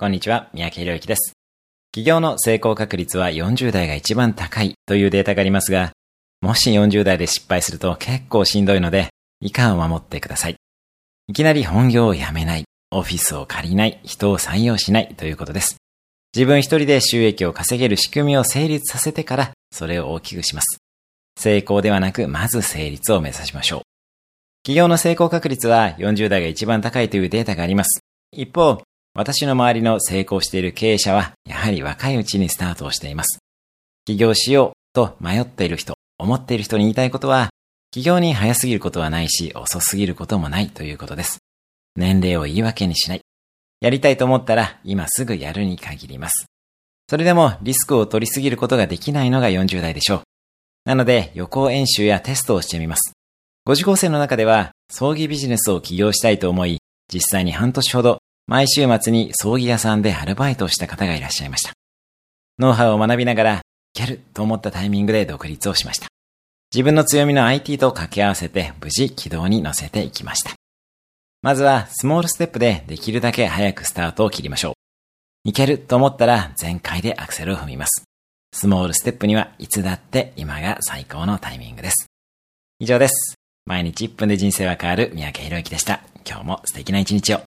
こんにちは、三宅博之です。企業の成功確率は40代が一番高いというデータがありますが、もし40代で失敗すると結構しんどいので、いかんを守ってください。いきなり本業を辞めない、オフィスを借りない、人を採用しないということです。自分一人で収益を稼げる仕組みを成立させてから、それを大きくします。成功ではなく、まず成立を目指しましょう。企業の成功確率は40代が一番高いというデータがあります。一方、私の周りの成功している経営者は、やはり若いうちにスタートをしています。起業しようと迷っている人、思っている人に言いたいことは、起業に早すぎることはないし、遅すぎることもないということです。年齢を言い訳にしない。やりたいと思ったら、今すぐやるに限ります。それでもリスクを取りすぎることができないのが40代でしょう。なので、予行演習やテストをしてみます。ご受講生の中では、葬儀ビジネスを起業したいと思い、実際に半年ほど毎週末に葬儀屋さんでアルバイトをした方がいらっしゃいました。ノウハウを学びながら、いけると思ったタイミングで独立をしました。自分の強みの IT と掛け合わせて無事軌道に乗せていきました。まずはスモールステップでできるだけ早くスタートを切りましょう。いけると思ったら全開でアクセルを踏みます。スモールステップにはいつだって今が最高のタイミングです。以上です。毎日1分で人生は変わる三宅宏之でした。今日も素敵な一日を。